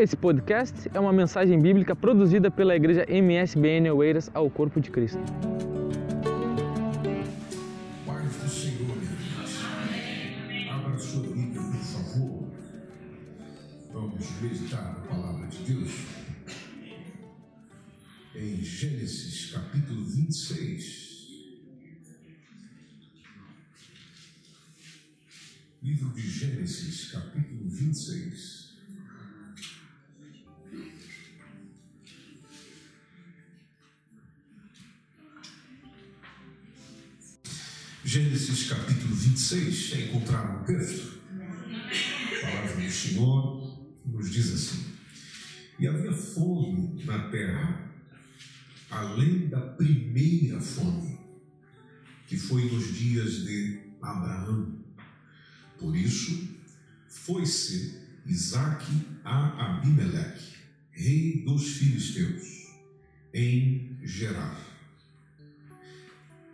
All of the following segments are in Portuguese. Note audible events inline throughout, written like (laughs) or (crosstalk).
Esse podcast é uma mensagem bíblica produzida pela igreja MSBN Oeiras ao Corpo de Cristo. Paz do Senhor. Abra sua Bíblia, por favor. Vamos meditar na palavra de Deus. Em Gênesis capítulo 26. Livro de Gênesis, capítulo 26. Gênesis capítulo 26, é encontrar no texto. A palavra do Senhor nos diz assim: E havia fome na terra, além da primeira fome, que foi nos dias de Abraão. Por isso, foi-se Isaque a Abimeleque, rei dos filisteus, em Gerar.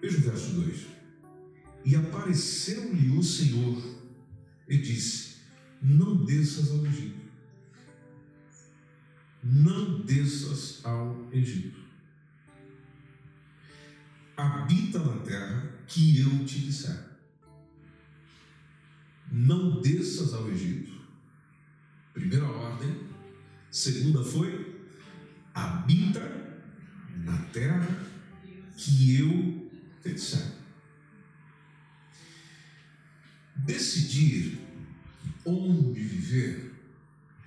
Veja o verso 2. E apareceu-lhe o Senhor e disse: Não desças ao Egito. Não desças ao Egito. Habita na terra que eu te disser. Não desças ao Egito. Primeira ordem. Segunda foi: habita na terra que eu te disser decidir onde viver,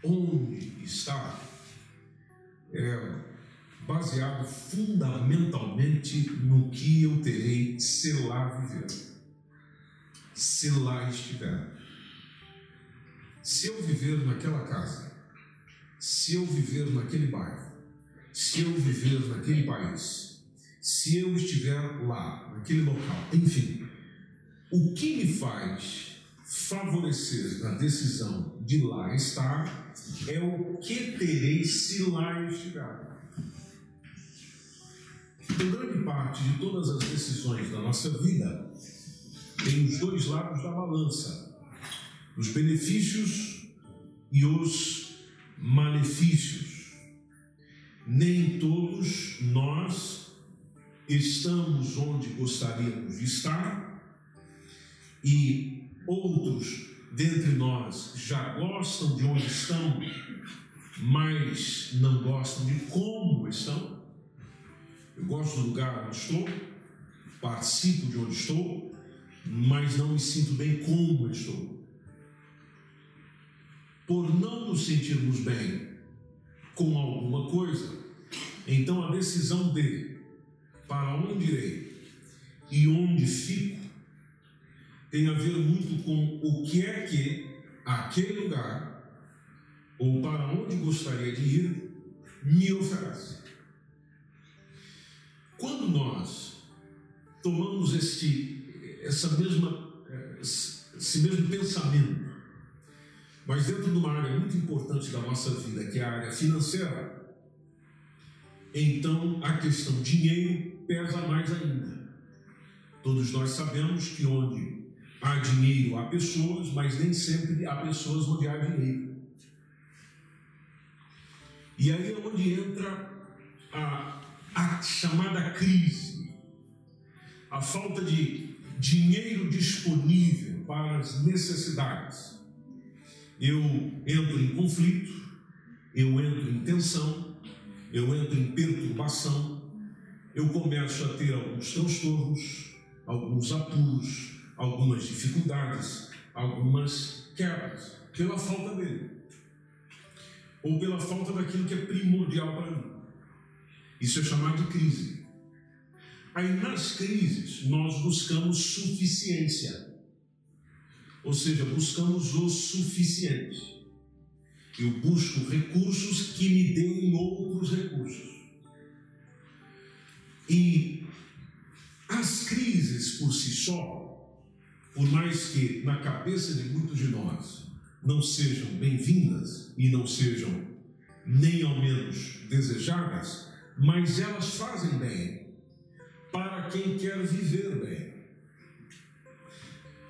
onde estar, é baseado fundamentalmente no que eu terei se lá viver, se lá estiver. Se eu viver naquela casa, se eu viver naquele bairro, se eu viver naquele país, se eu estiver lá, naquele local, enfim, o que me faz favorecer na decisão de lá estar é o que terei se lá estiver. Então, grande parte de todas as decisões da nossa vida tem os dois lados da balança, os benefícios e os malefícios. Nem todos nós estamos onde gostaríamos de estar e outros dentre nós já gostam de onde estão, mas não gostam de como estão. Eu gosto do lugar onde estou, participo de onde estou, mas não me sinto bem como estou. Por não nos sentirmos bem com alguma coisa, então a decisão de para onde irei e onde fico tem a ver muito com o que é que aquele lugar, ou para onde gostaria de ir, me oferece. Quando nós tomamos este, essa mesma, esse mesmo pensamento, mas dentro de uma área muito importante da nossa vida, que é a área financeira, então a questão dinheiro pesa mais ainda. Todos nós sabemos que onde Há dinheiro, há pessoas, mas nem sempre há pessoas onde há dinheiro. E aí é onde entra a, a chamada crise, a falta de dinheiro disponível para as necessidades. Eu entro em conflito, eu entro em tensão, eu entro em perturbação, eu começo a ter alguns transtornos, alguns apuros, algumas dificuldades, algumas quebras, pela falta dele, ou pela falta daquilo que é primordial para mim. Isso é chamado de crise. Aí nas crises nós buscamos suficiência, ou seja, buscamos o suficiente. Eu busco recursos que me deem outros recursos. E as crises por si só, por mais que na cabeça de muitos de nós não sejam bem-vindas e não sejam nem ao menos desejadas, mas elas fazem bem para quem quer viver bem.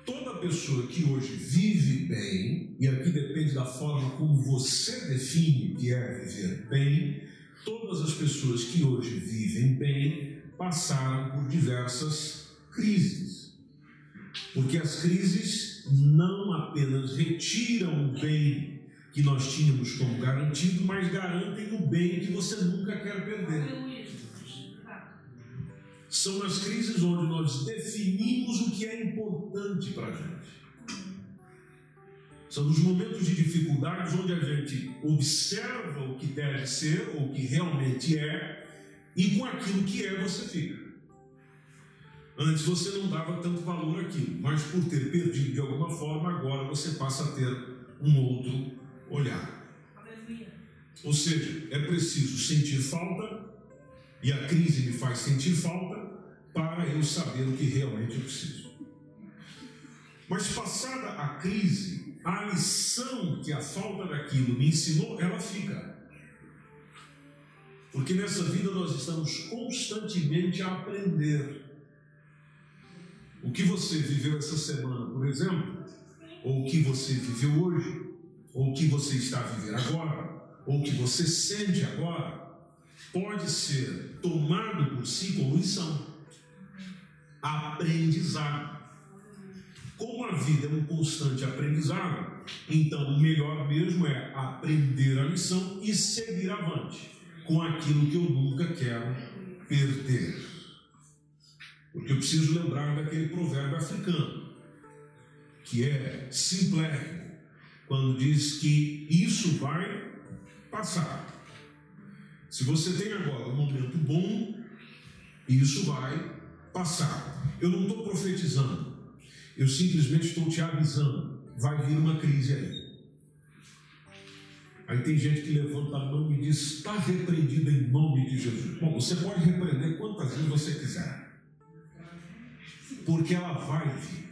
Toda pessoa que hoje vive bem, e aqui depende da forma como você define o que é viver bem, todas as pessoas que hoje vivem bem passaram por diversas crises. Porque as crises não apenas retiram o bem que nós tínhamos como garantido, mas garantem o bem que você nunca quer perder. São nas crises onde nós definimos o que é importante para a gente. São nos momentos de dificuldades onde a gente observa o que deve ser, ou o que realmente é, e com aquilo que é você fica. Antes você não dava tanto valor àquilo, mas por ter perdido de alguma forma, agora você passa a ter um outro olhar. Ou seja, é preciso sentir falta, e a crise me faz sentir falta, para eu saber o que realmente eu preciso. Mas passada a crise, a lição que a falta daquilo me ensinou, ela fica. Porque nessa vida nós estamos constantemente a aprender. O que você viveu essa semana, por exemplo, ou o que você viveu hoje, ou o que você está viver agora, ou o que você sente agora, pode ser tomado por si como lição. Aprendizado. Como a vida é um constante aprendizado, então o melhor mesmo é aprender a lição e seguir avante com aquilo que eu nunca quero perder. Porque eu preciso lembrar daquele provérbio africano, que é simplérrimo, quando diz que isso vai passar. Se você tem agora um momento bom, isso vai passar. Eu não estou profetizando, eu simplesmente estou te avisando. Vai vir uma crise aí. Aí tem gente que levanta a mão e diz: está repreendido em nome de Jesus. Bom, você pode repreender quantas vezes você quiser, porque ela vai vir,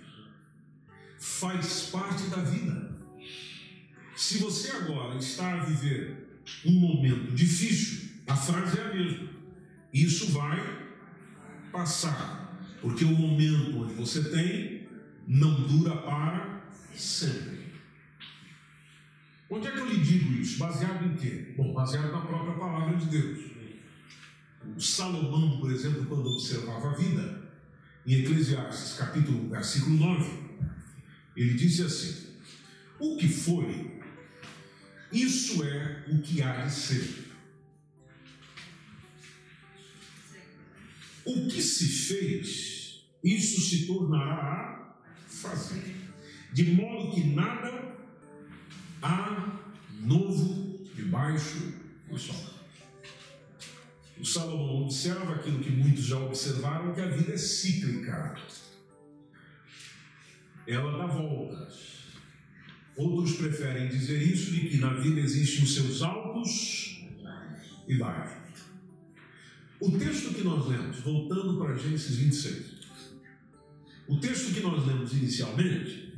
faz parte da vida. Se você agora está a viver um momento difícil, a frase é a mesma: isso vai passar, porque o momento onde você tem não dura para sempre. Onde é que eu lhe digo isso? Baseado em quê? Bom, baseado na própria palavra de Deus. O Salomão, por exemplo, quando observava a vida, em Eclesiastes capítulo 1, versículo 9, ele disse assim: O que foi, isso é o que há de ser. O que se fez, isso se tornará a fazer. De modo que nada há novo debaixo do sol. O Salomão observa aquilo que muitos já observaram, que a vida é cíclica. Ela dá voltas. Outros preferem dizer isso de que na vida existem os seus altos e baixos. O texto que nós lemos, voltando para Gênesis 26, o texto que nós lemos inicialmente,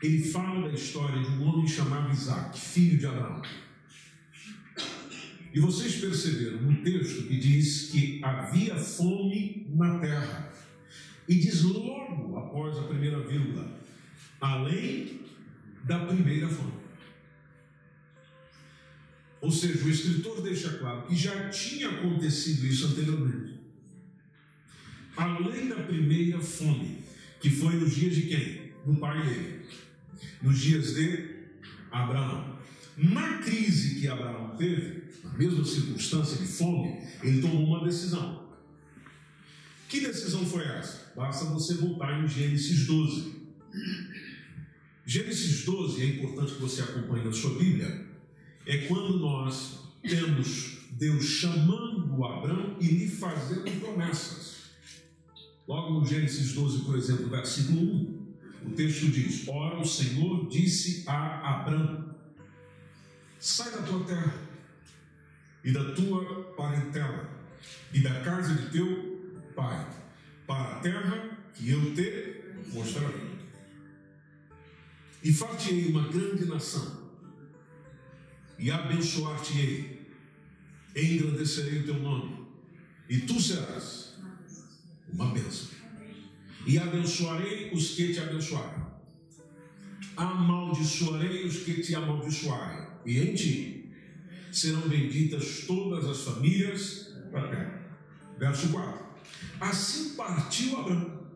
ele fala da história de um homem chamado Isaac, filho de Abraão. E vocês perceberam no texto que diz que havia fome na terra. E diz logo após a primeira vírgula, além da primeira fome. Ou seja, o escritor deixa claro que já tinha acontecido isso anteriormente. Além da primeira fome, que foi nos dias de quem? Do pai dele. Nos dias de Abraão. Na crise que Abraão teve, na mesma circunstância de fome, ele tomou uma decisão. Que decisão foi essa? Basta você voltar em Gênesis 12. Gênesis 12, é importante que você acompanhe na sua Bíblia, é quando nós temos Deus chamando Abraão e lhe fazendo promessas. Logo no Gênesis 12, por exemplo, versículo 1, o texto diz: Ora, o Senhor disse a Abraão: Sai da tua terra e da tua parentela e da casa de teu pai, para a terra que eu te mostrarei. E far-te-ei uma grande nação e abençoar-te-ei, engrandecerei o teu nome, e tu serás uma bênção. E abençoarei os que te abençoarem, amaldiçoarei os que te amaldiçoarem, e em ti serão benditas todas as famílias da terra. Verso 4. Assim partiu Abraão,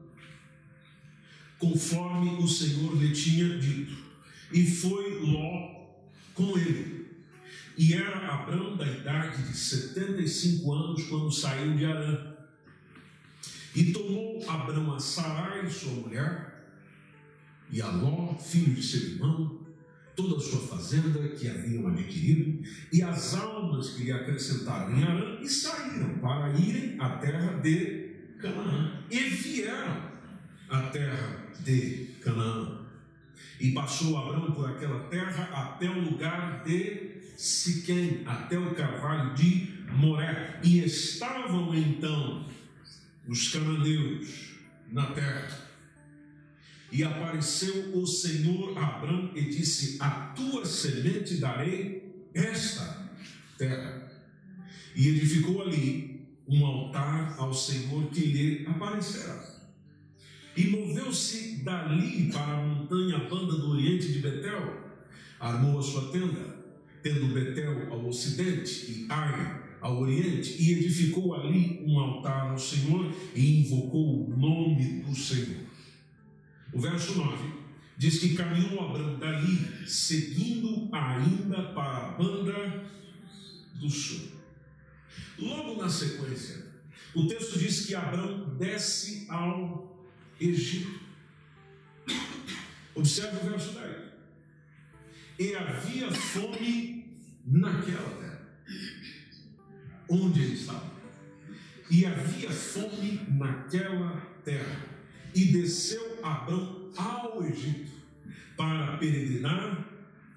conforme o Senhor lhe tinha dito, e foi Ló com ele. E era Abraão da idade de 75 anos quando saiu de Arã. E tomou Abraão a Sarai, sua mulher, e a Ló, filho de seu irmão, toda a sua fazenda que haviam adquirido, e as almas que lhe acrescentaram em Arã, e saíram para irem à terra de Canaã. E vieram à terra de Canaã. E passou Abraão por aquela terra até o lugar de Siquém, até o carvalho de Moré. E estavam então os cananeus na terra. E apareceu o Senhor a Abraão e disse: A tua semente darei esta terra. E edificou ali um altar ao Senhor que lhe aparecerá. E moveu-se dali para a montanha banda do oriente de Betel, armou a sua tenda, tendo Betel ao ocidente e Ai ao oriente, e edificou ali um altar ao Senhor e invocou o nome do Senhor. O verso 9 diz que caminhou Abraão dali, seguindo ainda para a banda do sul. Logo na sequência, o texto diz que Abraão desce ao Egito. Observe o verso 10. E havia fome naquela terra, onde ele estava. E havia fome naquela terra. E desceu Abraão ao Egito para peregrinar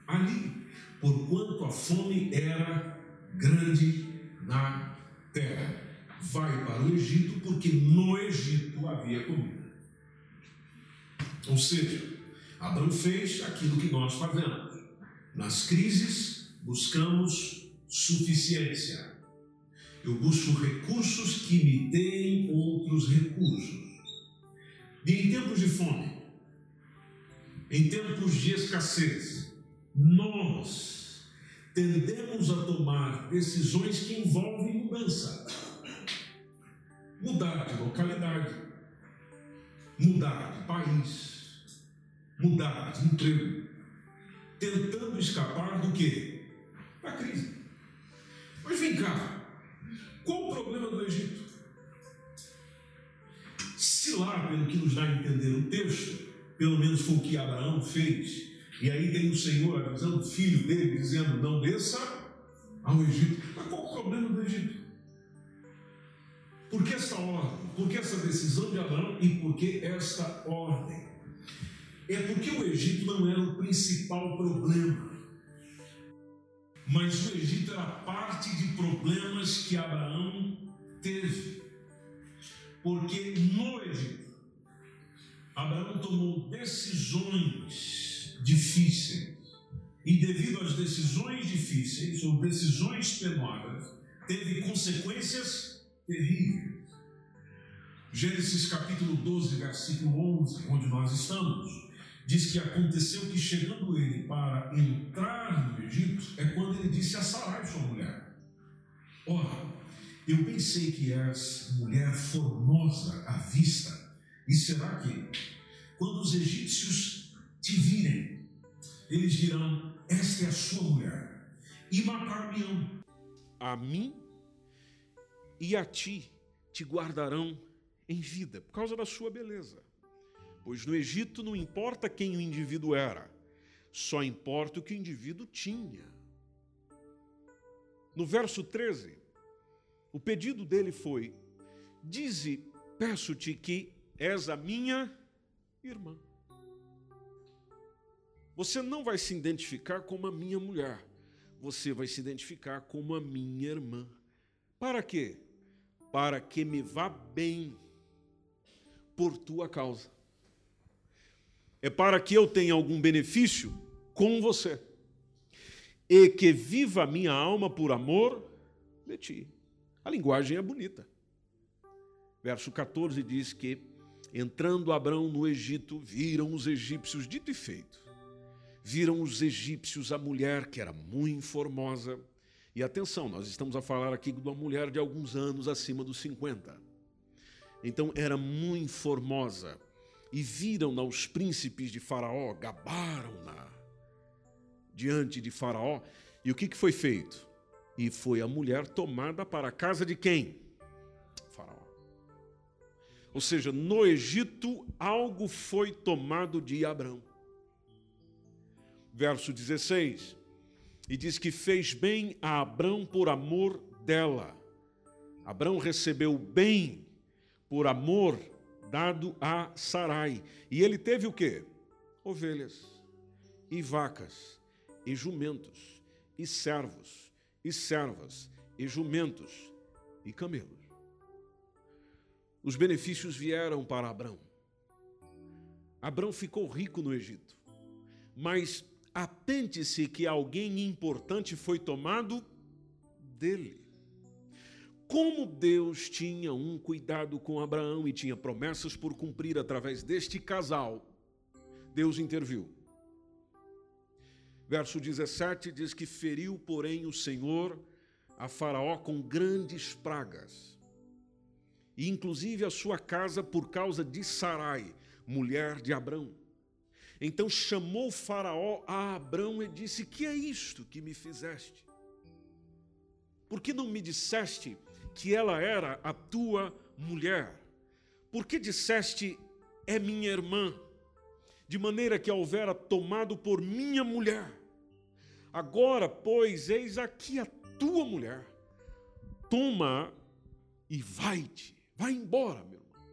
ali, porquanto a fome era grande na terra. Vai para o Egito, porque no Egito havia comida. Ou seja, Abraão fez aquilo que nós fazemos. Nas crises, buscamos suficiência. Eu busco recursos que me deem outros recursos. Em tempos de fome, em tempos de escassez, nós tendemos a tomar decisões que envolvem mudança. Mudar de localidade, mudar de país, mudar de emprego, tentando escapar do que? Da crise. Mas vem cá, qual o problema do Egito? Se lá, pelo que nos dá a entender o texto, pelo menos foi o que Abraão fez, e aí tem o Senhor avisando o filho dele, dizendo: não desça ao Egito. Mas qual o problema do Egito? Por que essa ordem? Por que essa decisão de Abraão e por que esta ordem? É porque o Egito não era o principal problema. Mas o Egito era parte de problemas que Abraão teve. Porque no Egito, Abraão tomou decisões difíceis. E devido às decisões difíceis, ou decisões penosas, teve consequências terríveis. Gênesis capítulo 12, versículo 11, onde nós estamos, diz que aconteceu que chegando ele para entrar no Egito, é quando ele disse a Sarai, sua mulher: Ora, eu pensei que és mulher formosa à vista, e será que, quando os egípcios te virem, eles dirão: Esta é a sua mulher, e matar-me-ão a mim e a ti te guardarão em vida, por causa da sua beleza. Pois no Egito não importa quem o indivíduo era, só importa o que o indivíduo tinha. No verso 13, o pedido dele foi: Dize, peço-te que és a minha irmã. Você não vai se identificar como a minha mulher, você vai se identificar como a minha irmã. Para quê? Para que me vá bem por tua causa. É para que eu tenha algum benefício com você. E que viva a minha alma por amor de ti. A linguagem é bonita. Verso 14 diz que, entrando Abraão no Egito, viram os egípcios dito e feito. viram os egípcios a mulher que era muito formosa. E atenção, nós estamos a falar aqui de uma mulher de alguns anos acima dos 50. Então era muito formosa. E viram-na os príncipes de Faraó, gabaram-na diante de Faraó. E o que, que foi feito? E foi a mulher tomada para a casa de quem? Faraó. Ou seja, no Egito algo foi tomado de Abraão. Verso 16. E diz que fez bem a Abrão por amor dela. Abrão recebeu bem por amor dado a Sarai. E ele teve o quê? Ovelhas e vacas e jumentos e servos e servas e jumentos e camelos. Os benefícios vieram para Abrão. Abrão ficou rico no Egito. Mas atente-se que alguém importante foi tomado dele. Como Deus tinha um cuidado com Abraão e tinha promessas por cumprir através deste casal, Deus interviu. Verso 17 diz que feriu, porém, o Senhor a Faraó com grandes pragas, e inclusive a sua casa por causa de Sarai, mulher de Abrão. Então chamou Faraó a Abrão e disse: Que é isto que me fizeste? Por que não me disseste que ela era a tua mulher? Por que disseste é minha irmã? De maneira que a houvera tomado por minha mulher. Agora, pois, eis aqui a tua mulher. Toma e vai-te. Vai embora, meu irmão.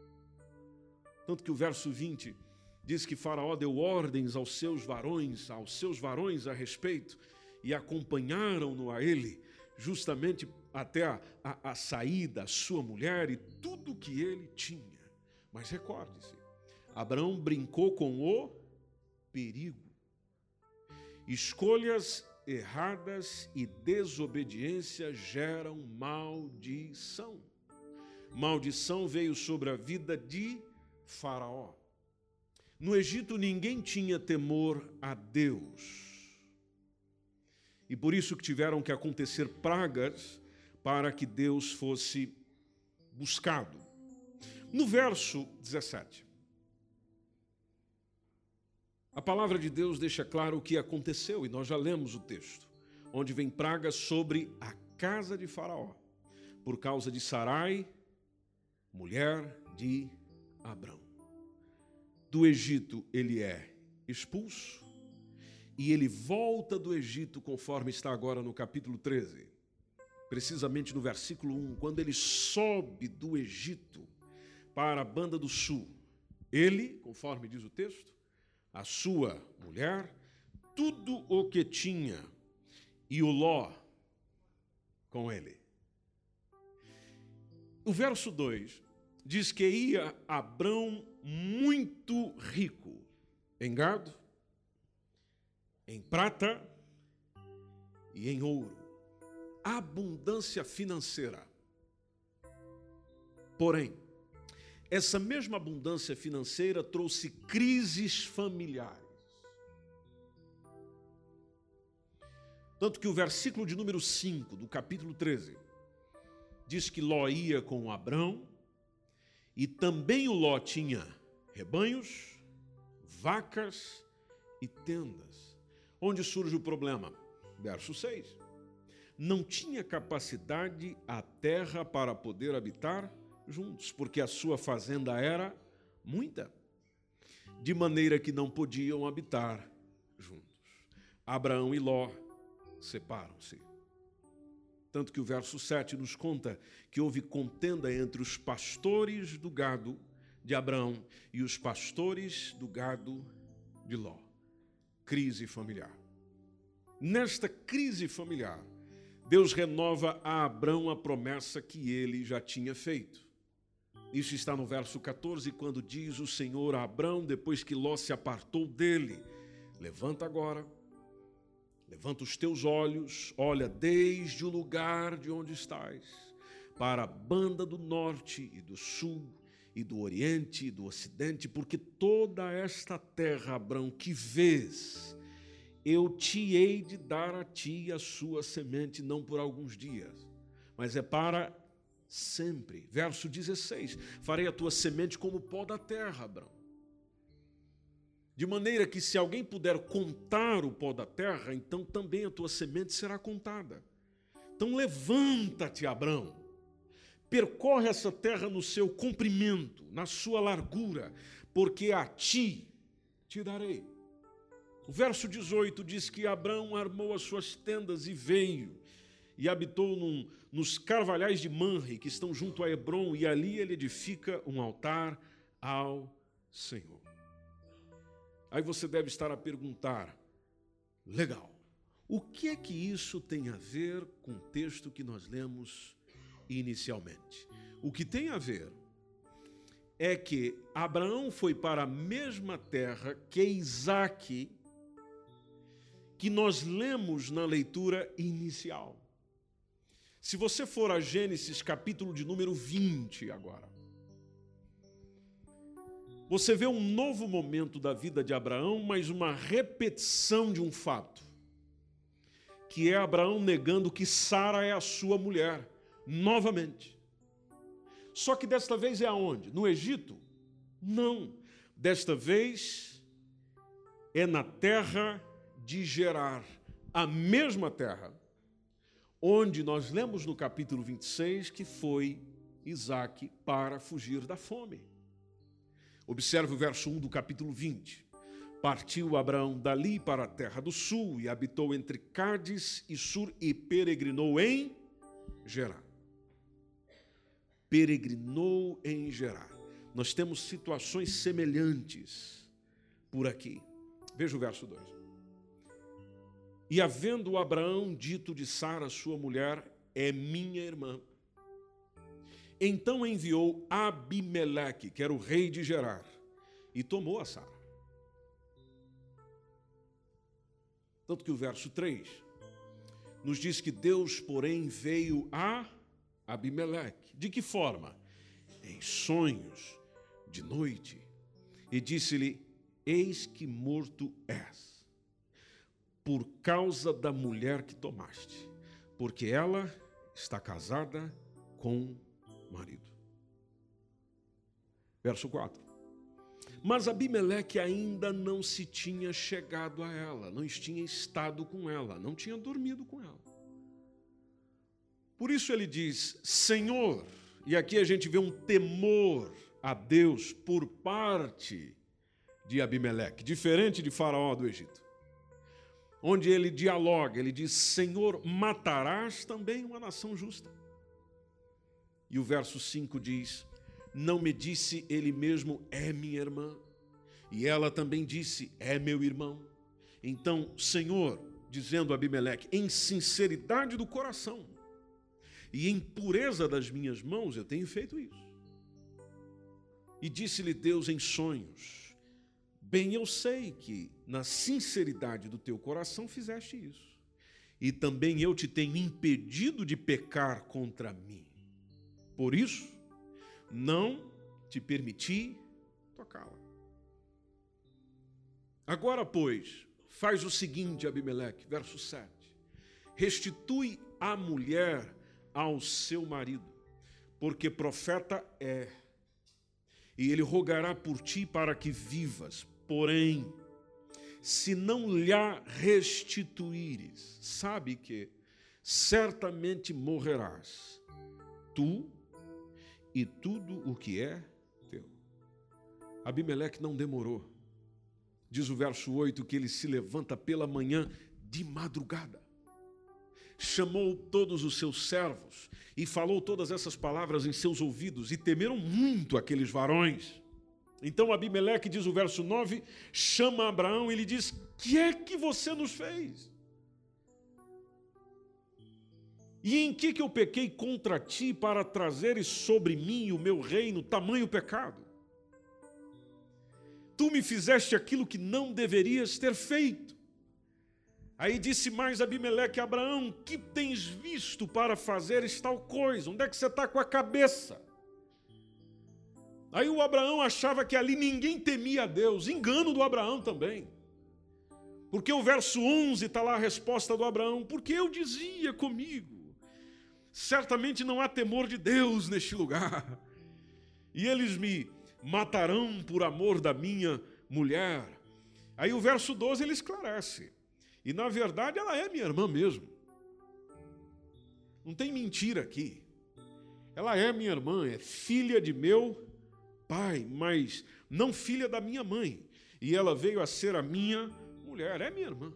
Tanto que o verso 20 diz que Faraó deu ordens aos seus varões, aos seus varões a respeito, e acompanharam-no a ele, justamente até a, a, a saída, a sua mulher e tudo que ele tinha. Mas recorde-se, Abraão brincou com o perigo. Escolhas erradas e desobediência geram maldição. Maldição veio sobre a vida de Faraó. No Egito ninguém tinha temor a Deus. E por isso que tiveram que acontecer pragas para que Deus fosse buscado. No verso 17, a palavra de Deus deixa claro o que aconteceu, e nós já lemos o texto, onde vem praga sobre a casa de Faraó, por causa de Sarai, mulher de Abrão. Do Egito ele é expulso e ele volta do Egito, conforme está agora no capítulo 13 precisamente no versículo 1, quando ele sobe do Egito para a banda do sul, ele, conforme diz o texto, a sua mulher, tudo o que tinha, e o Ló com ele. O verso 2 diz que ia Abrão muito rico em gado, em prata e em ouro abundância financeira. Porém, essa mesma abundância financeira trouxe crises familiares. Tanto que o versículo de número 5 do capítulo 13 diz que Ló ia com Abrão e também o Ló tinha rebanhos, vacas e tendas. Onde surge o problema? Verso 6 não tinha capacidade a terra para poder habitar juntos, porque a sua fazenda era muita, de maneira que não podiam habitar juntos. Abraão e Ló separam-se. Tanto que o verso 7 nos conta que houve contenda entre os pastores do gado de Abraão e os pastores do gado de Ló. Crise familiar. Nesta crise familiar, Deus renova a Abrão a promessa que ele já tinha feito. Isso está no verso 14, quando diz o Senhor a Abrão, depois que Ló se apartou dele: Levanta agora, levanta os teus olhos, olha desde o lugar de onde estás, para a banda do norte e do sul, e do oriente e do ocidente, porque toda esta terra, Abrão, que vês, eu te hei de dar a ti a sua semente, não por alguns dias, mas é para sempre. Verso 16: Farei a tua semente como pó da terra, Abraão. De maneira que, se alguém puder contar o pó da terra, então também a tua semente será contada. Então levanta-te, Abraão, percorre essa terra no seu comprimento, na sua largura, porque a ti te darei. O verso 18 diz que Abraão armou as suas tendas e veio, e habitou num, nos carvalhais de Manre, que estão junto a Hebron, e ali ele edifica um altar ao Senhor. Aí você deve estar a perguntar: legal, o que é que isso tem a ver com o texto que nós lemos inicialmente? O que tem a ver é que Abraão foi para a mesma terra que Isaac, que nós lemos na leitura inicial. Se você for a Gênesis capítulo de número 20 agora, você vê um novo momento da vida de Abraão, mas uma repetição de um fato, que é Abraão negando que Sara é a sua mulher, novamente. Só que desta vez é aonde? No Egito? Não. Desta vez é na terra de Gerar, a mesma terra, onde nós lemos no capítulo 26 que foi Isaac para fugir da fome. Observe o verso 1 do capítulo 20. Partiu Abraão dali para a terra do sul e habitou entre Cádiz e Sur e peregrinou em Gerar. Peregrinou em Gerar. Nós temos situações semelhantes por aqui. Veja o verso 2. E havendo Abraão dito de Sara, sua mulher, é minha irmã, então enviou Abimeleque, que era o rei de Gerar, e tomou a Sara. Tanto que o verso 3 nos diz que Deus, porém, veio a Abimeleque. De que forma? Em sonhos, de noite, e disse-lhe: Eis que morto és, por causa da mulher que tomaste, porque ela está casada com marido. Verso 4. Mas Abimeleque ainda não se tinha chegado a ela, não tinha estado com ela, não tinha dormido com ela. Por isso ele diz: Senhor, e aqui a gente vê um temor a Deus por parte de Abimeleque, diferente de Faraó do Egito, onde ele dialoga, ele diz: Senhor, matarás também uma nação justa. E o verso 5 diz: Não me disse ele mesmo, é minha irmã. E ela também disse, é meu irmão. Então, Senhor, dizendo Abimeleque, em sinceridade do coração e em pureza das minhas mãos, eu tenho feito isso. E disse-lhe Deus em sonhos: Bem eu sei que na sinceridade do teu coração fizeste isso, e também eu te tenho impedido de pecar contra mim. Por isso, não te permiti tocá-la. Agora, pois, faz o seguinte, Abimeleque, verso 7. Restitui a mulher ao seu marido, porque profeta é, e ele rogará por ti para que vivas. Porém, se não lhe restituíres, sabe que certamente morrerás, tu e tudo o que é teu. Abimeleque não demorou. Diz o verso 8 que ele se levanta pela manhã de madrugada. Chamou todos os seus servos e falou todas essas palavras em seus ouvidos, e temeram muito aqueles varões. Então Abimeleque, diz o verso 9, chama Abraão e lhe diz: Que é que você nos fez? E em que, que eu pequei contra ti para trazeres sobre mim o meu reino tamanho pecado? Tu me fizeste aquilo que não deverias ter feito. Aí disse mais Abimeleque a Abraão: Que tens visto para fazeres tal coisa? Onde é que você está com a cabeça? Aí o Abraão achava que ali ninguém temia a Deus, engano do Abraão também. Porque o verso 11 está lá a resposta do Abraão, porque eu dizia comigo, certamente não há temor de Deus neste lugar, e eles me matarão por amor da minha mulher. Aí o verso 12 ele esclarece, e na verdade ela é minha irmã mesmo. Não tem mentira aqui. Ela é minha irmã, é filha de meu pai, mas não filha da minha mãe. E ela veio a ser a minha mulher, é minha irmã.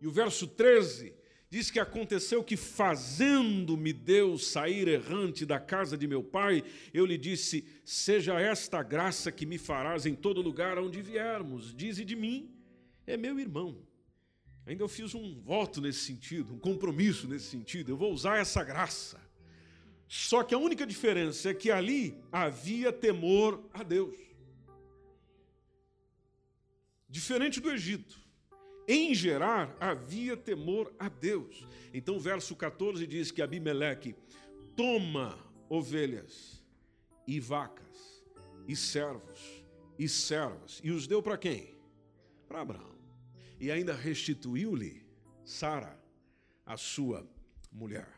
E o verso 13 diz que aconteceu que, fazendo-me Deus sair errante da casa de meu pai, eu lhe disse: Seja esta graça que me farás em todo lugar onde viermos. Dize de mim, é meu irmão. Ainda eu fiz um voto nesse sentido, um compromisso nesse sentido. Eu vou usar essa graça. Só que a única diferença é que ali havia temor a Deus. Diferente do Egito. Em Gerar havia temor a Deus. Então o verso 14 diz que Abimeleque toma ovelhas e vacas e servos e servas e os deu para quem? Para Abraão e ainda restituiu-lhe Sara, a sua mulher.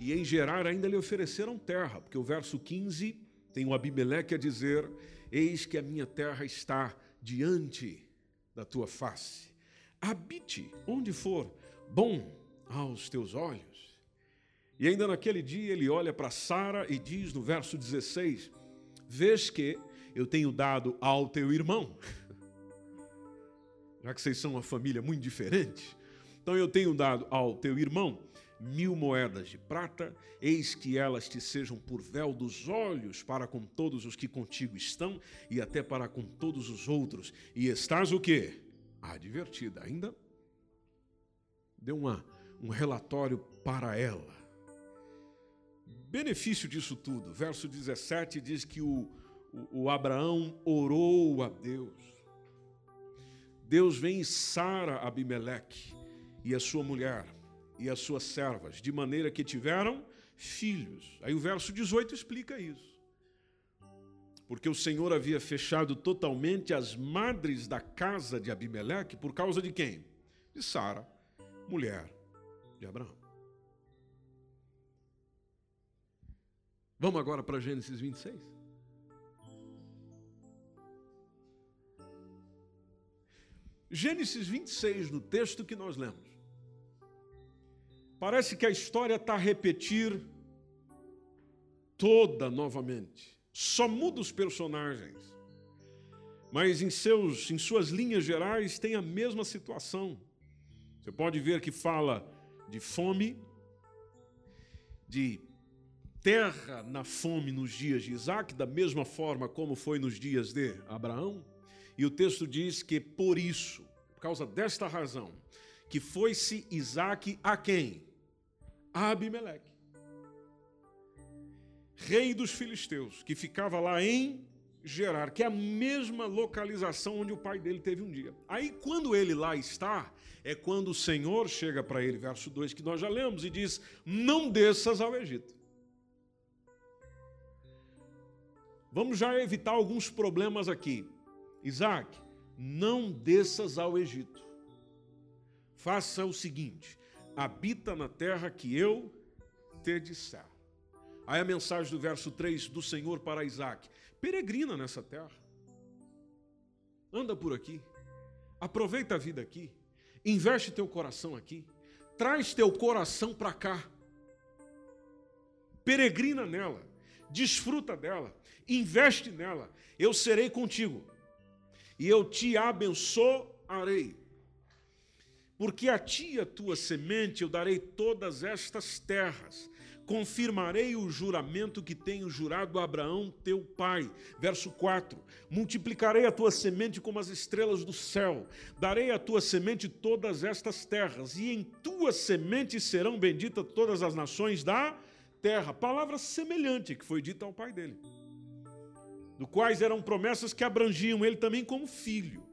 E em Gerar ainda lhe ofereceram terra, porque o verso 15 tem o Abimeleque a dizer: Eis que a minha terra está diante da tua face. Habite onde for bom aos teus olhos. E ainda naquele dia ele olha para Sara e diz no verso 16: Vês que eu tenho dado ao teu irmão (laughs) já que vocês são uma família muito diferente, então eu tenho dado ao teu irmão mil moedas de prata, eis que elas te sejam por véu dos olhos para com todos os que contigo estão e até para com todos os outros. E estás o quê? Advertida. Ainda deu uma, um relatório para ela. Benefício disso tudo, verso 17 diz que o, o, o Abraão orou a Deus Deus vem e sara Abimeleque e a sua mulher e as suas servas, de maneira que tiveram filhos. Aí o verso 18 explica isso. Porque o Senhor havia fechado totalmente as madres da casa de Abimeleque por causa de quem? De Sara, mulher de Abraão. Vamos agora para Gênesis 26? Gênesis 26, no texto que nós lemos, parece que a história está a repetir toda novamente. Só muda os personagens. Mas em, seus, em suas linhas gerais tem a mesma situação. Você pode ver que fala de fome, de terra na fome nos dias de Isaac, da mesma forma como foi nos dias de Abraão. E o texto diz que por isso, por causa desta razão, que foi-se Isaac a quem? Abimeleque, rei dos filisteus, que ficava lá em Gerar, que é a mesma localização onde o pai dele teve um dia. Aí, quando ele lá está, é quando o Senhor chega para ele, verso 2, que nós já lemos, e diz: Não desças ao Egito. Vamos já evitar alguns problemas aqui. Isaac, não desças ao Egito. Faça o seguinte: habita na terra que eu te disser. Aí a mensagem do verso 3 do Senhor para Isaac: peregrina nessa terra. Anda por aqui. Aproveita a vida aqui. Investe teu coração aqui. Traz teu coração para cá. Peregrina nela. Desfruta dela. Investe nela. Eu serei contigo e eu te abençoarei. Porque a ti e a tua semente eu darei todas estas terras, confirmarei o juramento que tenho jurado a Abraão, teu pai. Verso 4: Multiplicarei a tua semente como as estrelas do céu, darei à tua semente todas estas terras, e em tua semente serão benditas todas as nações da terra. Palavra semelhante que foi dita ao pai dele do quais eram promessas que abrangiam ele também como filho.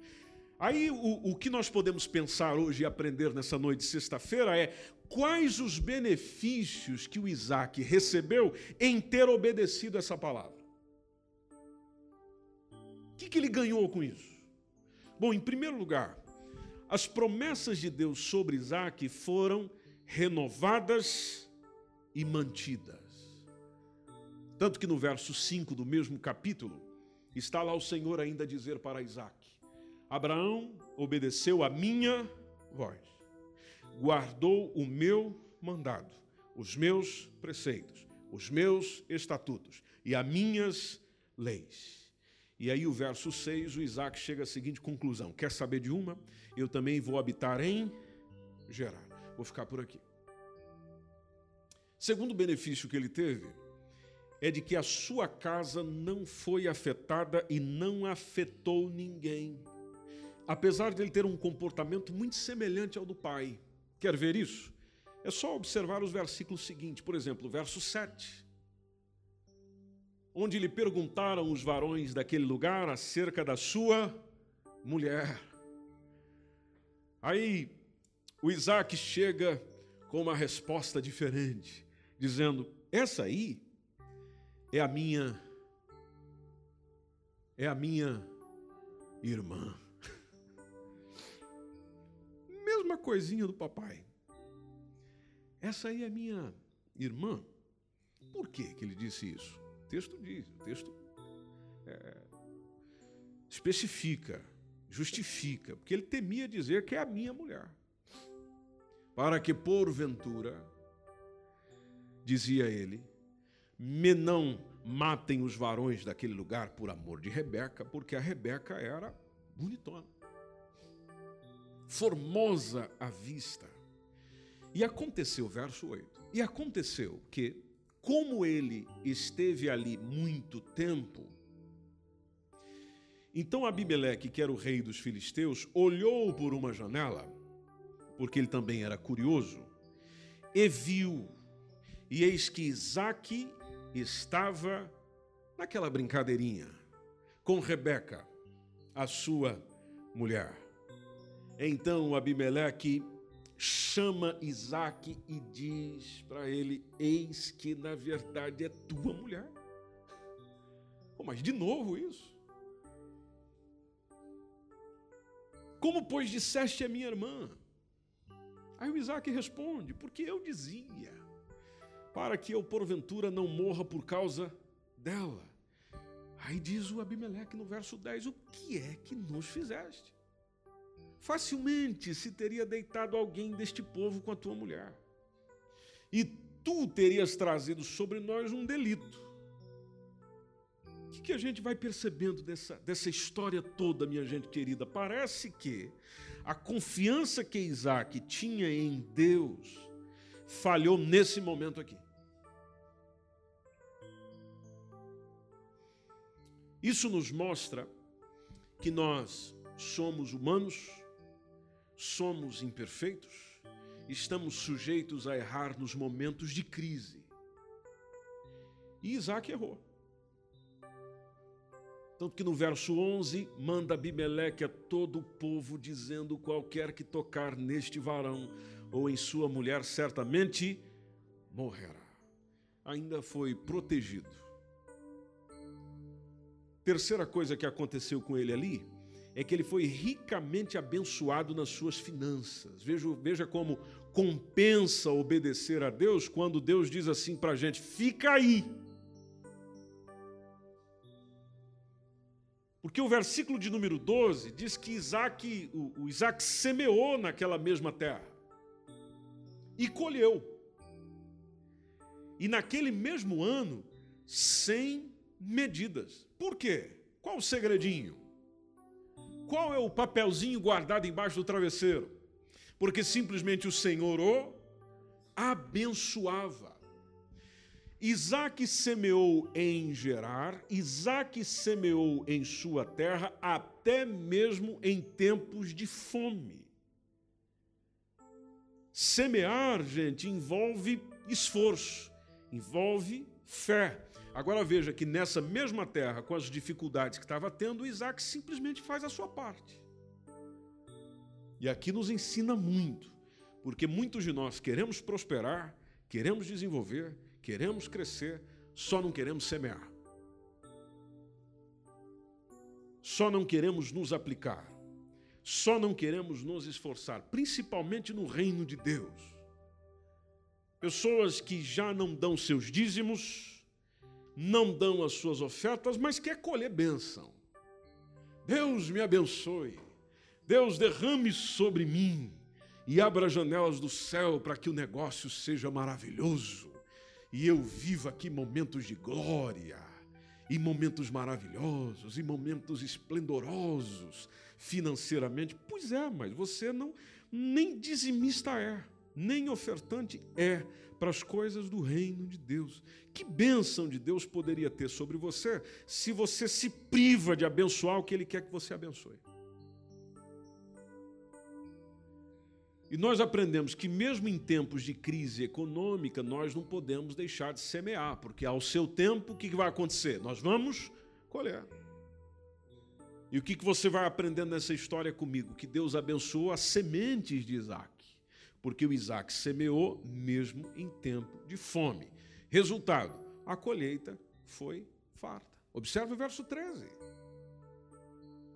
Aí o, o que nós podemos pensar hoje e aprender nessa noite de sexta-feira é quais os benefícios que o Isaac recebeu em ter obedecido essa palavra. O que, que ele ganhou com isso? Bom, em primeiro lugar, as promessas de Deus sobre Isaac foram renovadas e mantidas. Tanto que no verso 5 do mesmo capítulo, está lá o Senhor ainda a dizer para Isaac: Abraão obedeceu a minha voz, guardou o meu mandado, os meus preceitos, os meus estatutos e as minhas leis. E aí o verso 6, o Isaac chega à seguinte conclusão: quer saber de uma? Eu também vou habitar em Gerar. Vou ficar por aqui. Segundo benefício que ele teve é de que a sua casa não foi afetada e não afetou ninguém. Apesar de ele ter um comportamento muito semelhante ao do pai. Quer ver isso? É só observar os versículos seguintes, por exemplo, o verso 7 onde lhe perguntaram os varões daquele lugar acerca da sua mulher. Aí o Isaac chega com uma resposta diferente, dizendo: Essa aí é a minha, é a minha irmã. Mesma coisinha do papai. Essa aí é minha irmã. Por que, que ele disse isso? O texto diz, o texto é, especifica, justifica, porque ele temia dizer que é a minha mulher. Para que, porventura, dizia ele, me não matem os varões daquele lugar por amor de Rebeca, porque a Rebeca era bonitona, formosa à vista. E aconteceu, verso 8, e aconteceu que, como ele esteve ali muito tempo, então Abimeleque, que era o rei dos filisteus, olhou por uma janela, porque ele também era curioso, e viu, e eis que Isaac estava naquela brincadeirinha com Rebeca, a sua mulher. Então Abimeleque chama Isaac e diz para ele: Eis que na verdade é tua mulher. Oh, mas de novo isso. Como, pois, disseste a minha irmã? Aí o Isaac responde: Porque eu dizia, para que eu porventura não morra por causa dela. Aí diz o Abimeleque no verso 10: O que é que nos fizeste? Facilmente se teria deitado alguém deste povo com a tua mulher. E tu terias trazido sobre nós um delito. O que, que a gente vai percebendo dessa, dessa história toda, minha gente querida? Parece que a confiança que Isaac tinha em Deus falhou nesse momento aqui. Isso nos mostra que nós somos humanos, somos imperfeitos, estamos sujeitos a errar nos momentos de crise. E Isaac errou. Tanto que no verso 11 manda Abimeleque a todo o povo, dizendo: qualquer que tocar neste varão ou em sua mulher, certamente morrerá. Ainda foi protegido. Terceira coisa que aconteceu com ele ali é que ele foi ricamente abençoado nas suas finanças. Veja, veja como compensa obedecer a Deus quando Deus diz assim para a gente: fica aí. Porque o versículo de número 12 diz que Isaac, o, o Isaac semeou naquela mesma terra e colheu. E naquele mesmo ano, sem medidas. Por quê? Qual o segredinho? Qual é o papelzinho guardado embaixo do travesseiro? Porque simplesmente o Senhor o abençoava. Isaac semeou em Gerar, Isaac semeou em sua terra, até mesmo em tempos de fome. Semear, gente, envolve esforço, envolve fé. Agora veja que nessa mesma terra, com as dificuldades que estava tendo, Isaac simplesmente faz a sua parte. E aqui nos ensina muito, porque muitos de nós queremos prosperar, queremos desenvolver, queremos crescer, só não queremos semear. Só não queremos nos aplicar. só não queremos nos esforçar, principalmente no reino de Deus. Pessoas que já não dão seus dízimos, não dão as suas ofertas, mas quer colher bênção. Deus me abençoe. Deus derrame sobre mim e abra as janelas do céu para que o negócio seja maravilhoso e eu viva aqui momentos de glória, e momentos maravilhosos, e momentos esplendorosos financeiramente. Pois é, mas você não nem dizimista é, nem ofertante é para as coisas do reino de Deus. Que bênção de Deus poderia ter sobre você se você se priva de abençoar o que Ele quer que você abençoe? E nós aprendemos que, mesmo em tempos de crise econômica, nós não podemos deixar de semear, porque ao seu tempo, o que vai acontecer? Nós vamos colher. E o que você vai aprendendo nessa história comigo? Que Deus abençoou as sementes de Isaac, porque o Isaac semeou mesmo em tempo de fome. Resultado: a colheita foi farta. Observe o verso 13.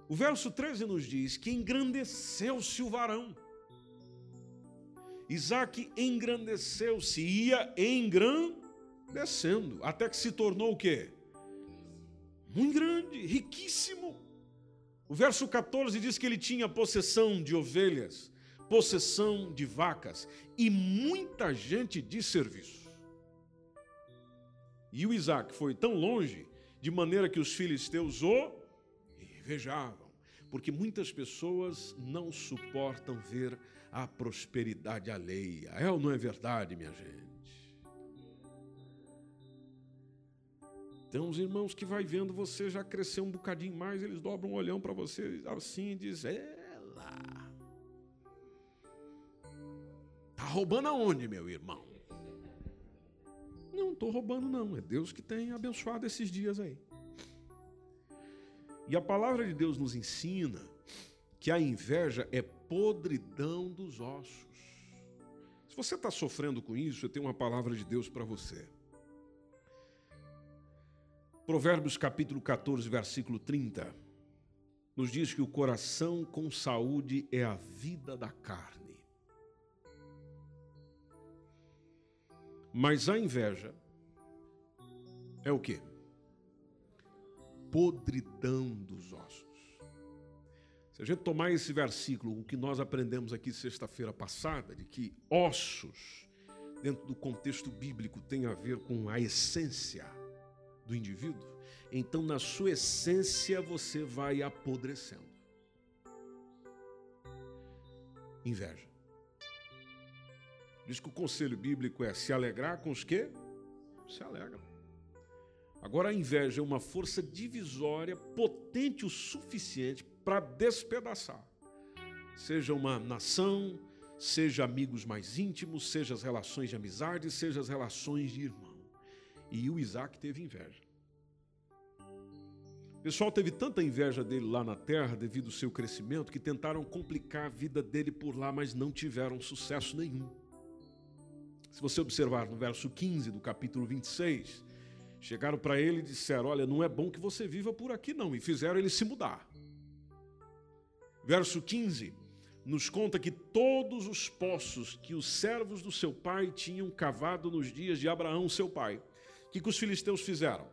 O verso 13 nos diz que engrandeceu-se o varão. Isaac engrandeceu-se, ia engrandecendo, até que se tornou o quê? Muito grande, riquíssimo. O verso 14 diz que ele tinha possessão de ovelhas, possessão de vacas e muita gente de serviço. E o Isaac foi tão longe, de maneira que os filisteus o invejavam, porque muitas pessoas não suportam ver a prosperidade alheia. É ou não é verdade, minha gente? Tem uns irmãos que vai vendo você já crescer um bocadinho mais, eles dobram um olhão para você assim e dizem, ela. Roubando aonde, meu irmão? Não, estou roubando não, é Deus que tem abençoado esses dias aí. E a palavra de Deus nos ensina que a inveja é podridão dos ossos. Se você está sofrendo com isso, eu tenho uma palavra de Deus para você. Provérbios capítulo 14, versículo 30, nos diz que o coração com saúde é a vida da carne. Mas a inveja é o que? Podridão dos ossos. Se a gente tomar esse versículo, o que nós aprendemos aqui sexta-feira passada, de que ossos, dentro do contexto bíblico, tem a ver com a essência do indivíduo, então na sua essência você vai apodrecendo. Inveja. Diz que o conselho bíblico é se alegrar com os que se alegram. Agora a inveja é uma força divisória potente o suficiente para despedaçar. Seja uma nação, seja amigos mais íntimos, seja as relações de amizade, seja as relações de irmão. E o Isaac teve inveja. O pessoal teve tanta inveja dele lá na terra devido ao seu crescimento que tentaram complicar a vida dele por lá, mas não tiveram sucesso nenhum. Se você observar no verso 15 do capítulo 26, chegaram para ele e disseram: Olha, não é bom que você viva por aqui, não, e fizeram ele se mudar. Verso 15 nos conta que todos os poços que os servos do seu pai tinham cavado nos dias de Abraão, seu pai, que, que os filisteus fizeram?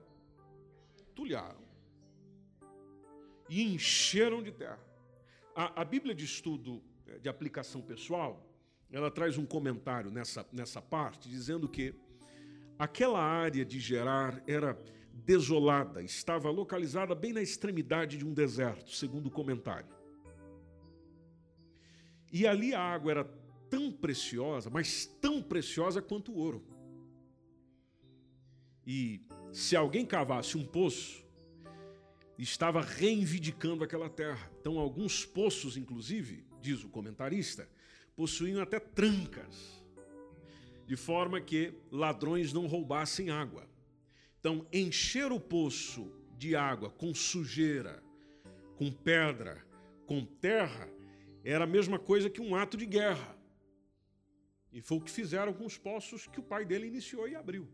Tulharam e encheram de terra. A, a Bíblia de estudo eh, de aplicação pessoal, ela traz um comentário nessa, nessa parte, dizendo que aquela área de Gerar era desolada, estava localizada bem na extremidade de um deserto, segundo o comentário. E ali a água era tão preciosa, mas tão preciosa quanto o ouro. E se alguém cavasse um poço, estava reivindicando aquela terra. Então, alguns poços, inclusive, diz o comentarista, possuíam até trancas, de forma que ladrões não roubassem água. Então, encher o poço de água com sujeira, com pedra, com terra, era a mesma coisa que um ato de guerra. E foi o que fizeram com os poços que o pai dele iniciou e abriu.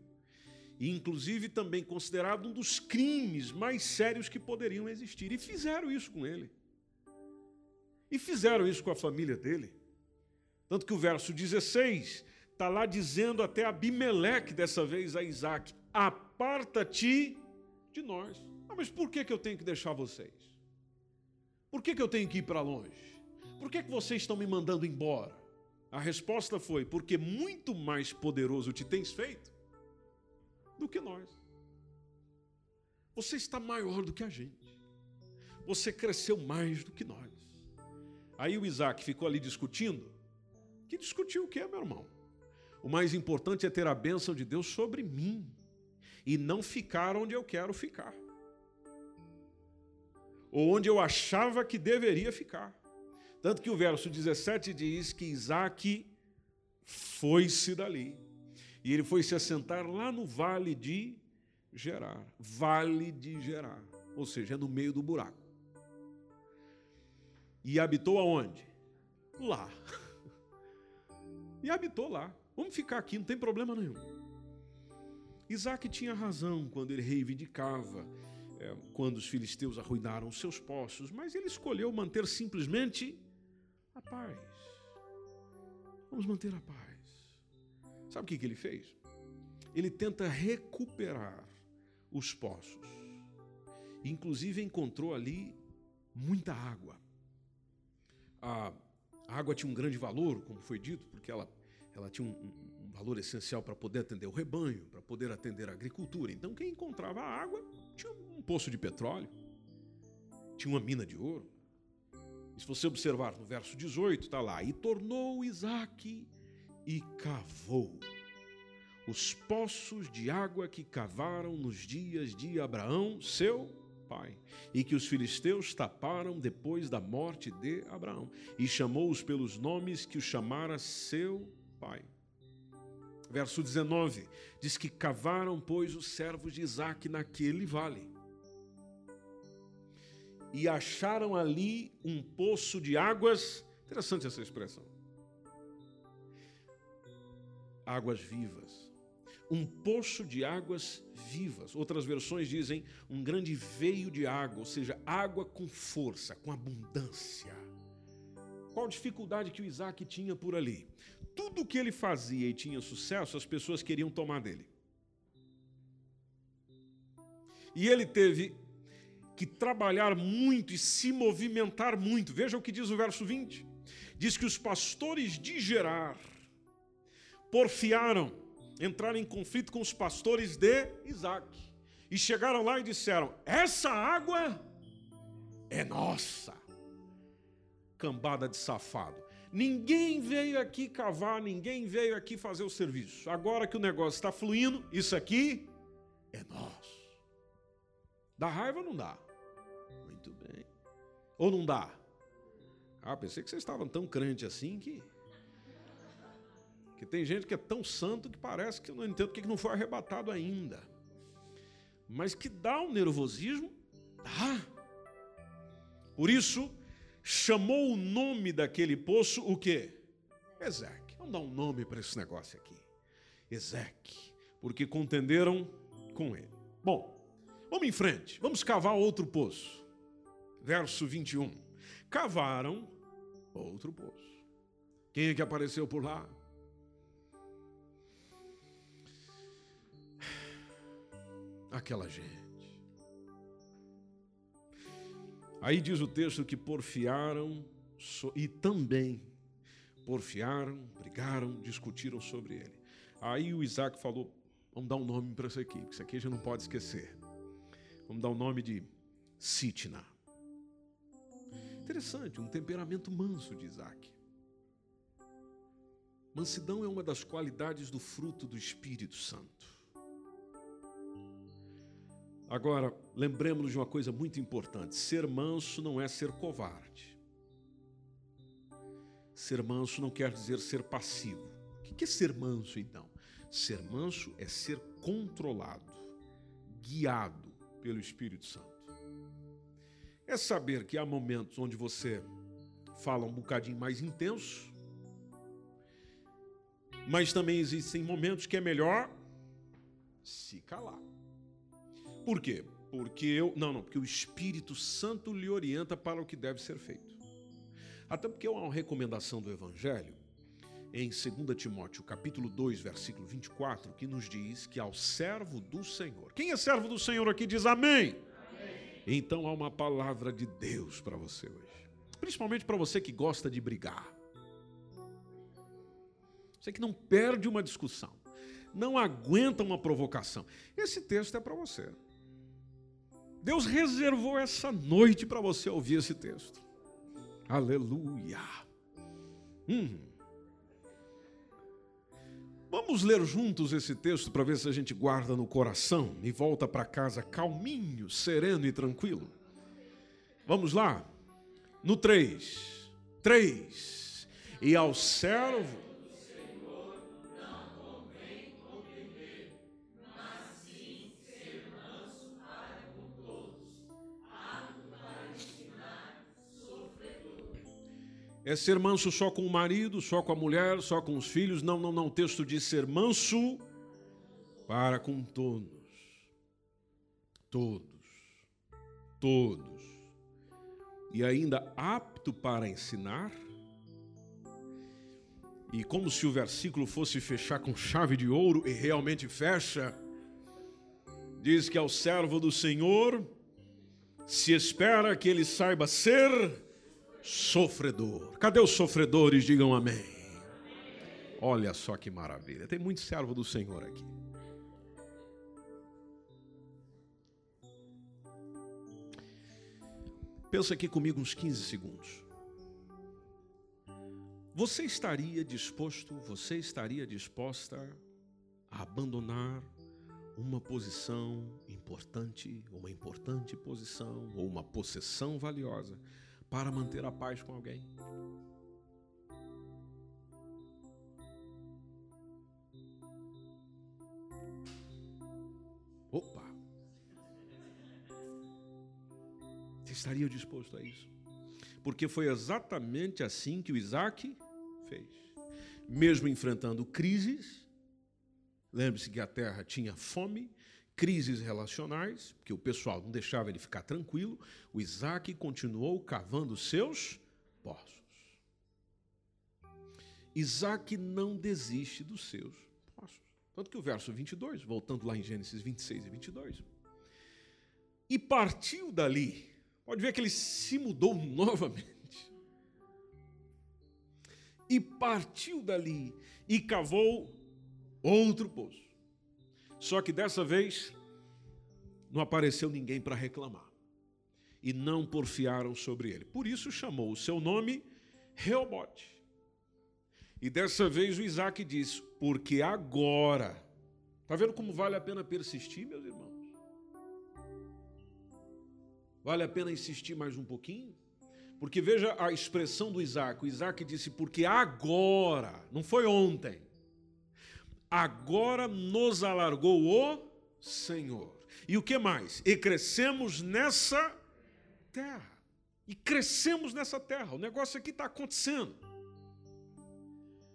E, inclusive, também considerado um dos crimes mais sérios que poderiam existir. E fizeram isso com ele. E fizeram isso com a família dele. Tanto que o verso 16 está lá dizendo até Abimeleque, dessa vez a Isaac: Aparta-te de nós. Ah, mas por que, que eu tenho que deixar vocês? Por que, que eu tenho que ir para longe? Por que, que vocês estão me mandando embora? A resposta foi: Porque muito mais poderoso te tens feito do que nós. Você está maior do que a gente. Você cresceu mais do que nós. Aí o Isaac ficou ali discutindo. Que discutiu o que, meu irmão? O mais importante é ter a bênção de Deus sobre mim e não ficar onde eu quero ficar. Ou onde eu achava que deveria ficar. Tanto que o verso 17 diz que Isaac foi-se dali. E ele foi se assentar lá no vale de Gerar. Vale de Gerar. Ou seja, é no meio do buraco. E habitou aonde? Lá. (laughs) E habitou lá. Vamos ficar aqui, não tem problema nenhum. Isaac tinha razão quando ele reivindicava é, quando os filisteus arruinaram seus poços, mas ele escolheu manter simplesmente a paz. Vamos manter a paz. Sabe o que, ele fez? Ele tenta recuperar os poços. Inclusive encontrou ali muita água. A água tinha um grande valor, como foi dito, porque ela, ela tinha um, um valor essencial para poder atender o rebanho, para poder atender a agricultura. Então, quem encontrava a água tinha um poço de petróleo, tinha uma mina de ouro. E se você observar no verso 18, está lá: E tornou Isaac e cavou os poços de água que cavaram nos dias de Abraão, seu pai, e que os filisteus taparam depois da morte de Abraão, e chamou-os pelos nomes que o chamara seu pai. Verso 19 diz que cavaram, pois, os servos de Isaac naquele vale. E acharam ali um poço de águas. Interessante essa expressão águas vivas. Um poço de águas vivas. Outras versões dizem um grande veio de água, ou seja, água com força, com abundância. Qual dificuldade que o Isaac tinha por ali? Tudo que ele fazia e tinha sucesso, as pessoas queriam tomar dele. E ele teve que trabalhar muito e se movimentar muito. Veja o que diz o verso 20. Diz que os pastores de Gerar porfiaram, entraram em conflito com os pastores de Isaac. E chegaram lá e disseram: Essa água é nossa. Cambada de safado. Ninguém veio aqui cavar, ninguém veio aqui fazer o serviço. Agora que o negócio está fluindo, isso aqui é nosso. Dá raiva não dá? Muito bem. Ou não dá? Ah, pensei que vocês estavam tão crentes assim que. Que tem gente que é tão santo que parece que eu não entendo porque não foi arrebatado ainda. Mas que dá um nervosismo, dá. Por isso, chamou o nome daquele poço o quê? Ezeque. Vamos dar um nome para esse negócio aqui. Ezeque. Porque contenderam com ele. Bom, vamos em frente. Vamos cavar outro poço. Verso 21. Cavaram outro poço. Quem é que apareceu por lá? Aquela gente. Aí diz o texto que porfiaram e também porfiaram, brigaram, discutiram sobre ele. Aí o Isaac falou: vamos dar um nome para isso aqui, porque isso aqui a gente não pode esquecer. Vamos dar o nome de Sitna. Interessante, um temperamento manso de Isaac. Mansidão é uma das qualidades do fruto do Espírito Santo. Agora, lembremos de uma coisa muito importante: ser manso não é ser covarde. Ser manso não quer dizer ser passivo. O que é ser manso, então? Ser manso é ser controlado, guiado pelo Espírito Santo. É saber que há momentos onde você fala um bocadinho mais intenso, mas também existem momentos que é melhor se calar. Por quê? Porque eu. Não, não, porque o Espírito Santo lhe orienta para o que deve ser feito. Até porque é uma recomendação do Evangelho em 2 Timóteo, capítulo 2, versículo 24, que nos diz que ao servo do Senhor. Quem é servo do Senhor aqui diz amém. amém. Então há uma palavra de Deus para você hoje. Principalmente para você que gosta de brigar. Você que não perde uma discussão, não aguenta uma provocação. Esse texto é para você. Deus reservou essa noite para você ouvir esse texto. Aleluia. Hum. Vamos ler juntos esse texto para ver se a gente guarda no coração e volta para casa calminho, sereno e tranquilo. Vamos lá? No 3. 3. E ao servo é ser manso só com o marido, só com a mulher, só com os filhos. Não, não, não. O texto diz ser manso para com todos. Todos. Todos. E ainda apto para ensinar. E como se o versículo fosse fechar com chave de ouro, e realmente fecha, diz que ao servo do Senhor se espera que ele saiba ser sofredor. Cadê os sofredores? Digam amém. Olha só que maravilha. Tem muito servo do Senhor aqui. Pensa aqui comigo uns 15 segundos. Você estaria disposto, você estaria disposta a abandonar uma posição importante, uma importante posição ou uma possessão valiosa para manter a paz com alguém. Opa! Você estaria disposto a isso? Porque foi exatamente assim que o Isaac fez. Mesmo enfrentando crises, lembre-se que a terra tinha fome, crises relacionais, porque o pessoal não deixava ele ficar tranquilo, o Isaac continuou cavando seus poços. Isaac não desiste dos seus poços. Tanto que o verso 22, voltando lá em Gênesis 26 e 22, e partiu dali, pode ver que ele se mudou (laughs) novamente. E partiu dali e cavou outro poço. Só que dessa vez não apareceu ninguém para reclamar. E não porfiaram sobre ele. Por isso chamou o seu nome Reobote. E dessa vez o Isaac diz: Porque agora. Está vendo como vale a pena persistir, meus irmãos? Vale a pena insistir mais um pouquinho? Porque veja a expressão do Isaac. O Isaac disse: Porque agora, não foi ontem agora nos alargou o Senhor. E o que mais? E crescemos nessa terra. E crescemos nessa terra. O negócio aqui está acontecendo.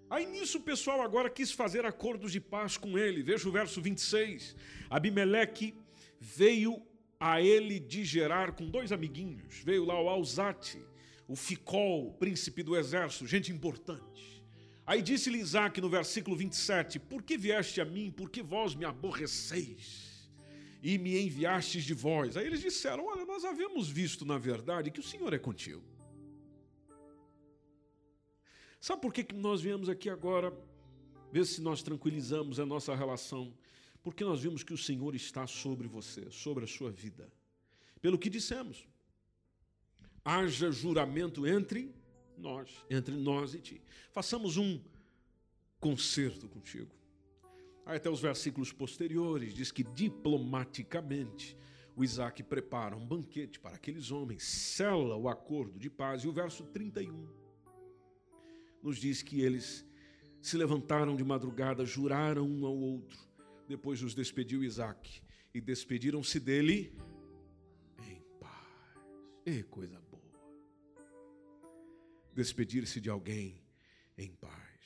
Aí nisso o pessoal agora quis fazer acordos de paz com ele. Veja o verso 26. Abimeleque veio a ele de Gerar com dois amiguinhos. Veio lá o Alzate, o Ficol, príncipe do exército, gente importante. Aí disse-lhe Isaac no versículo 27: Por que vieste a mim? Por que vós me aborreceis? E me enviastes de vós. Aí eles disseram: Olha, nós havíamos visto, na verdade, que o Senhor é contigo. Sabe por que, que nós viemos aqui agora ver se nós tranquilizamos a nossa relação? Porque nós vimos que o Senhor está sobre você, sobre a sua vida. Pelo que dissemos, haja juramento entre nós, entre nós e ti. Façamos um concerto contigo. Aí até os versículos posteriores diz que diplomaticamente o Isaac prepara um banquete para aqueles homens, sela o acordo de paz. E o verso 31 nos diz que eles se levantaram de madrugada, juraram um ao outro. Depois os despediu Isaac e despediram-se dele em paz. E coisa despedir-se de alguém em paz.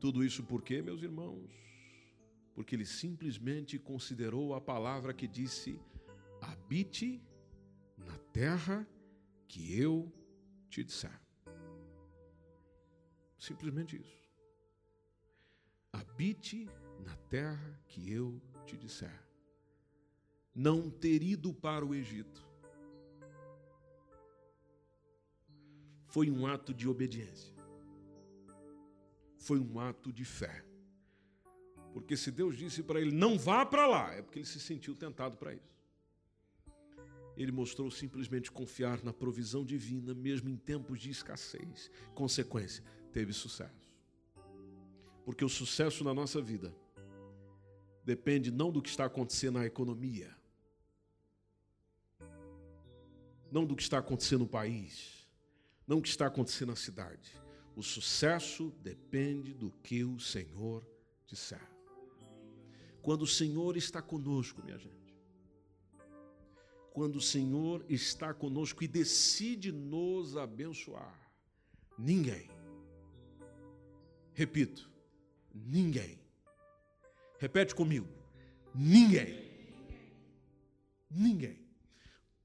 Tudo isso por quê, meus irmãos? Porque ele simplesmente considerou a palavra que disse: habite na terra que eu te disser. Simplesmente isso. Habite na terra que eu te disser. Não ter ido para o Egito foi um ato de obediência. Foi um ato de fé. Porque se Deus disse para ele não vá para lá, é porque ele se sentiu tentado para isso. Ele mostrou simplesmente confiar na provisão divina, mesmo em tempos de escassez. Consequência, teve sucesso. Porque o sucesso na nossa vida depende não do que está acontecendo na economia, não do que está acontecendo no país, não do que está acontecendo na cidade. O sucesso depende do que o Senhor disser. Quando o Senhor está conosco, minha gente, quando o Senhor está conosco e decide nos abençoar, ninguém, repito, ninguém, repete comigo, ninguém, ninguém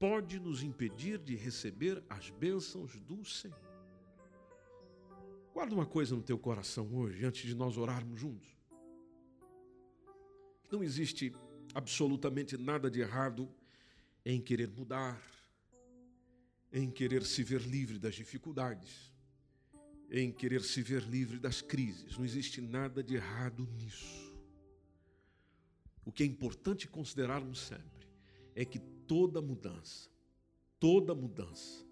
pode nos impedir de receber as bênçãos do Senhor. Guarda uma coisa no teu coração hoje, antes de nós orarmos juntos. Não existe absolutamente nada de errado em querer mudar, em querer se ver livre das dificuldades, em querer se ver livre das crises. Não existe nada de errado nisso. O que é importante considerarmos sempre é que toda mudança, toda mudança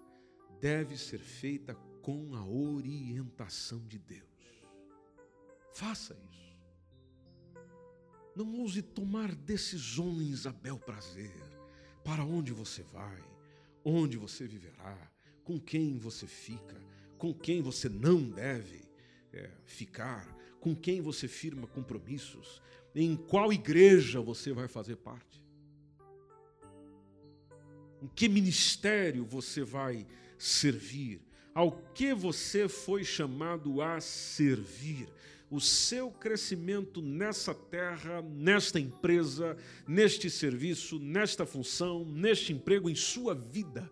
deve ser feita com a orientação de Deus. Faça isso. Não ouse tomar decisões a bel prazer. Para onde você vai, onde você viverá, com quem você fica, com quem você não deve é, ficar, com quem você firma compromissos, em qual igreja você vai fazer parte, em que ministério você vai servir, ao que você foi chamado a servir o seu crescimento nessa terra, nesta empresa, neste serviço, nesta função, neste emprego, em sua vida,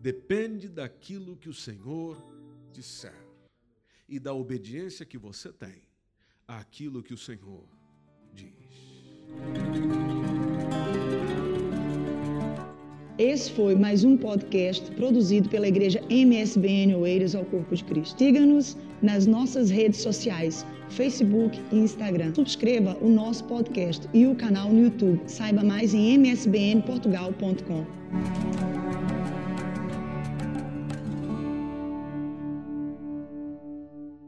depende daquilo que o Senhor disser e da obediência que você tem àquilo que o Senhor diz. Esse foi mais um podcast produzido pela Igreja MSBN Oeiras ao Corpo de Cristo. Siga-nos nas nossas redes sociais, Facebook e Instagram. Subscreva o nosso podcast e o canal no YouTube. Saiba mais em msbnportugal.com.